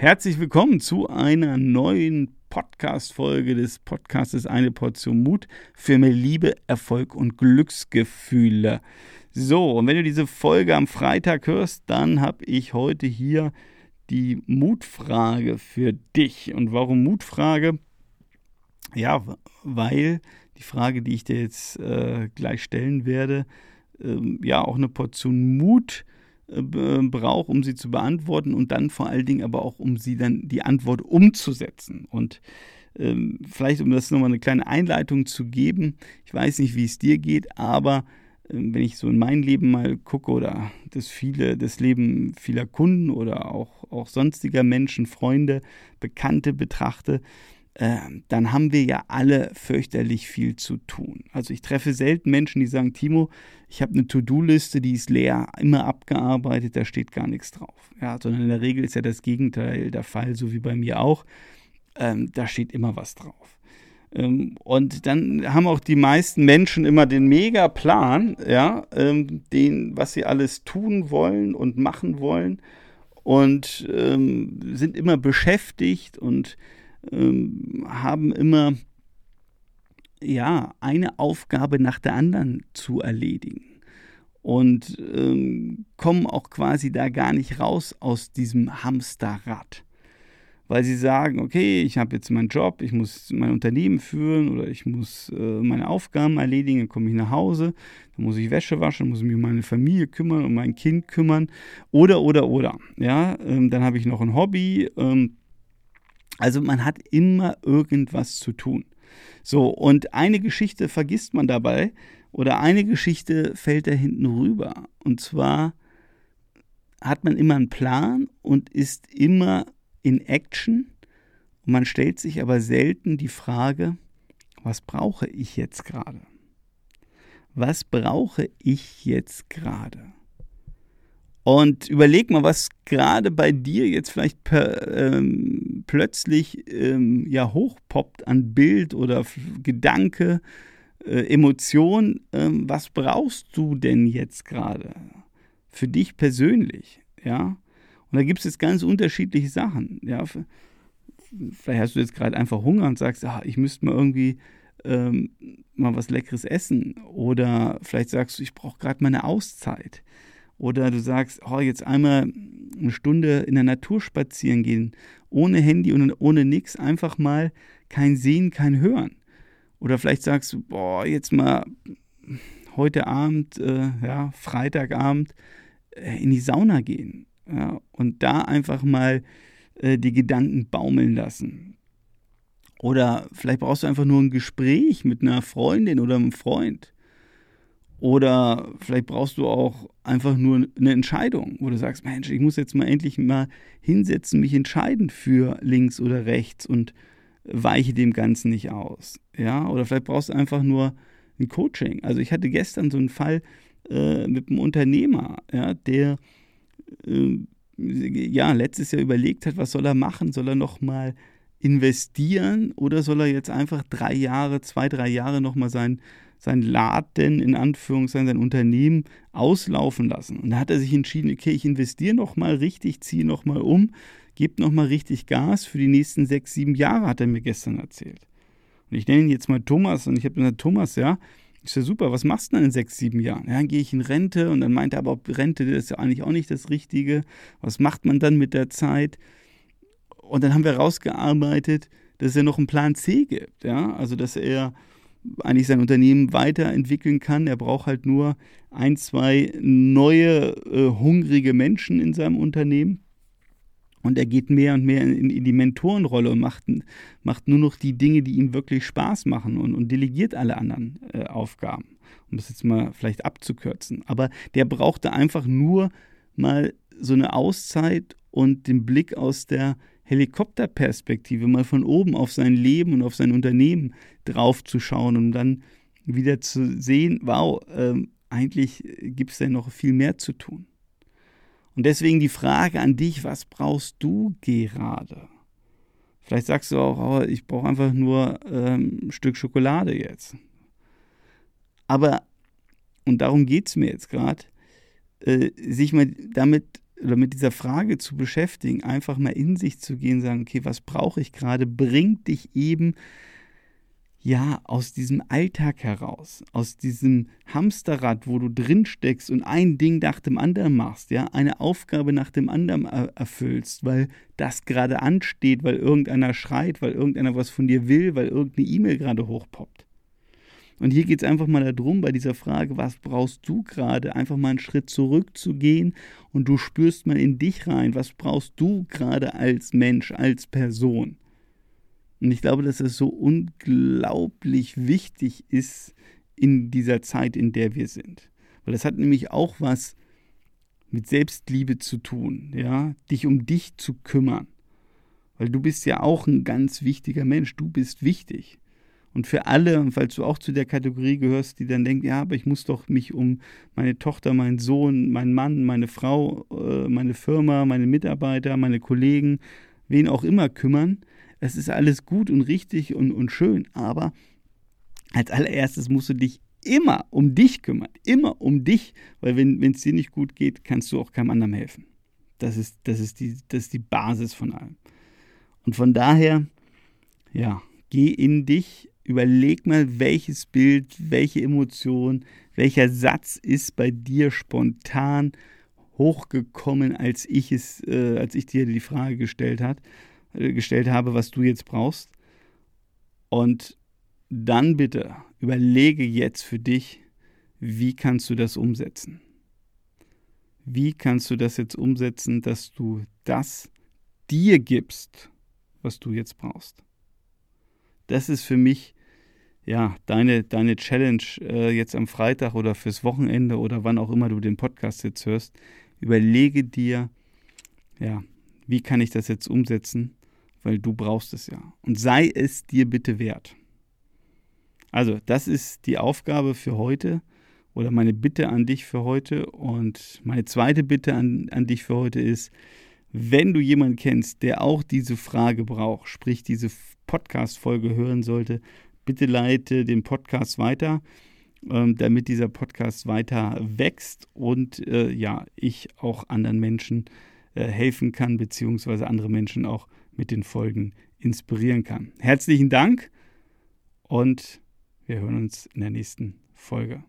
Herzlich willkommen zu einer neuen Podcast-Folge des Podcastes Eine Portion Mut für mehr Liebe, Erfolg und Glücksgefühle. So, und wenn du diese Folge am Freitag hörst, dann habe ich heute hier die Mutfrage für dich. Und warum Mutfrage? Ja, weil die Frage, die ich dir jetzt äh, gleich stellen werde, ähm, ja auch eine Portion Mut äh, äh, braucht, um sie zu beantworten und dann vor allen Dingen aber auch, um sie dann die Antwort umzusetzen. Und ähm, vielleicht, um das nochmal eine kleine Einleitung zu geben, ich weiß nicht, wie es dir geht, aber ähm, wenn ich so in mein Leben mal gucke oder das viele, das Leben vieler Kunden oder auch, auch sonstiger Menschen, Freunde, Bekannte betrachte, ähm, dann haben wir ja alle fürchterlich viel zu tun. Also ich treffe selten Menschen, die sagen, Timo, ich habe eine To-Do-Liste, die ist leer, immer abgearbeitet, da steht gar nichts drauf. Ja, sondern in der Regel ist ja das Gegenteil der Fall, so wie bei mir auch. Ähm, da steht immer was drauf. Ähm, und dann haben auch die meisten Menschen immer den Mega-Plan, ja, ähm, den, was sie alles tun wollen und machen wollen und ähm, sind immer beschäftigt und ähm, haben immer ja eine Aufgabe nach der anderen zu erledigen und ähm, kommen auch quasi da gar nicht raus aus diesem Hamsterrad. Weil sie sagen, okay, ich habe jetzt meinen Job, ich muss mein Unternehmen führen oder ich muss äh, meine Aufgaben erledigen, dann komme ich nach Hause, dann muss ich Wäsche waschen, muss ich mich um meine Familie kümmern, um mein Kind kümmern oder, oder, oder. Ja, ähm, dann habe ich noch ein Hobby, ähm, also man hat immer irgendwas zu tun. So, und eine Geschichte vergisst man dabei oder eine Geschichte fällt da hinten rüber. Und zwar hat man immer einen Plan und ist immer in Action. Und man stellt sich aber selten die Frage, was brauche ich jetzt gerade? Was brauche ich jetzt gerade? Und überleg mal, was gerade bei dir jetzt vielleicht per, ähm, plötzlich ähm, ja hochpoppt an Bild oder Gedanke, äh, Emotion. Ähm, was brauchst du denn jetzt gerade für dich persönlich? Ja. Und da gibt es jetzt ganz unterschiedliche Sachen. Ja. Vielleicht hast du jetzt gerade einfach Hunger und sagst, ach, ich müsste mal irgendwie ähm, mal was Leckeres essen. Oder vielleicht sagst du, ich brauche gerade mal eine Auszeit. Oder du sagst, oh, jetzt einmal eine Stunde in der Natur spazieren gehen, ohne Handy und ohne nichts, einfach mal kein Sehen, kein Hören. Oder vielleicht sagst du, boah, jetzt mal heute Abend, äh, ja, Freitagabend äh, in die Sauna gehen. Ja, und da einfach mal äh, die Gedanken baumeln lassen. Oder vielleicht brauchst du einfach nur ein Gespräch mit einer Freundin oder einem Freund. Oder vielleicht brauchst du auch einfach nur eine Entscheidung, wo du sagst, Mensch, ich muss jetzt mal endlich mal hinsetzen, mich entscheiden für links oder rechts und weiche dem Ganzen nicht aus. Ja, oder vielleicht brauchst du einfach nur ein Coaching. Also ich hatte gestern so einen Fall äh, mit einem Unternehmer, ja, der äh, ja letztes Jahr überlegt hat, was soll er machen? Soll er noch mal investieren oder soll er jetzt einfach drei Jahre, zwei, drei Jahre noch mal sein sein Laden, in Anführungszeichen, sein Unternehmen auslaufen lassen. Und da hat er sich entschieden, okay, ich investiere nochmal richtig, ziehe nochmal um, gebe nochmal richtig Gas für die nächsten sechs, sieben Jahre, hat er mir gestern erzählt. Und ich nenne ihn jetzt mal Thomas und ich habe gesagt, Thomas, ja, ist ja super, was machst du denn in sechs, sieben Jahren? Ja, dann gehe ich in Rente und dann meint er aber, Rente das ist ja eigentlich auch nicht das Richtige. Was macht man dann mit der Zeit? Und dann haben wir rausgearbeitet, dass er noch einen Plan C gibt, ja, also dass er eigentlich sein Unternehmen weiterentwickeln kann. Er braucht halt nur ein, zwei neue, äh, hungrige Menschen in seinem Unternehmen. Und er geht mehr und mehr in, in die Mentorenrolle und macht, macht, nur noch die Dinge, die ihm wirklich Spaß machen und, und delegiert alle anderen äh, Aufgaben. Um das jetzt mal vielleicht abzukürzen. Aber der brauchte einfach nur mal so eine Auszeit und den Blick aus der Helikopterperspektive, mal von oben auf sein Leben und auf sein Unternehmen draufzuschauen und dann wieder zu sehen, wow, äh, eigentlich gibt es ja noch viel mehr zu tun. Und deswegen die Frage an dich, was brauchst du gerade? Vielleicht sagst du auch, oh, ich brauche einfach nur ähm, ein Stück Schokolade jetzt. Aber, und darum geht es mir jetzt gerade, äh, sich mal damit oder mit dieser Frage zu beschäftigen, einfach mal in sich zu gehen, sagen, okay, was brauche ich gerade, bringt dich eben ja, aus diesem Alltag heraus, aus diesem Hamsterrad, wo du drin steckst und ein Ding nach dem anderen machst, ja, eine Aufgabe nach dem anderen erfüllst, weil das gerade ansteht, weil irgendeiner schreit, weil irgendeiner was von dir will, weil irgendeine E-Mail gerade hochpoppt. Und hier geht es einfach mal darum, bei dieser Frage, was brauchst du gerade, einfach mal einen Schritt zurückzugehen und du spürst mal in dich rein, was brauchst du gerade als Mensch, als Person. Und ich glaube, dass es so unglaublich wichtig ist in dieser Zeit, in der wir sind. Weil das hat nämlich auch was mit Selbstliebe zu tun, ja, dich um dich zu kümmern. Weil du bist ja auch ein ganz wichtiger Mensch, du bist wichtig. Und für alle, falls du auch zu der Kategorie gehörst, die dann denkt, ja, aber ich muss doch mich um meine Tochter, meinen Sohn, meinen Mann, meine Frau, äh, meine Firma, meine Mitarbeiter, meine Kollegen, wen auch immer kümmern, es ist alles gut und richtig und, und schön, aber als allererstes musst du dich immer um dich kümmern, immer um dich, weil wenn es dir nicht gut geht, kannst du auch keinem anderen helfen. Das ist, das, ist die, das ist die Basis von allem. Und von daher, ja, geh in dich, überleg mal, welches Bild, welche Emotion, welcher Satz ist bei dir spontan hochgekommen, als ich es, äh, als ich dir die Frage gestellt habe. Äh, gestellt habe, was du jetzt brauchst. Und dann bitte überlege jetzt für dich, wie kannst du das umsetzen? Wie kannst du das jetzt umsetzen, dass du das dir gibst, was du jetzt brauchst? Das ist für mich ja deine, deine Challenge äh, jetzt am Freitag oder fürs Wochenende oder wann auch immer du den Podcast jetzt hörst. Überlege dir, ja, wie kann ich das jetzt umsetzen? weil du brauchst es ja. Und sei es dir bitte wert. Also, das ist die Aufgabe für heute oder meine Bitte an dich für heute. Und meine zweite Bitte an, an dich für heute ist, wenn du jemanden kennst, der auch diese Frage braucht, sprich diese Podcast-Folge hören sollte, bitte leite den Podcast weiter, ähm, damit dieser Podcast weiter wächst und äh, ja, ich auch anderen Menschen äh, helfen kann, beziehungsweise andere Menschen auch mit den Folgen inspirieren kann. Herzlichen Dank und wir hören uns in der nächsten Folge.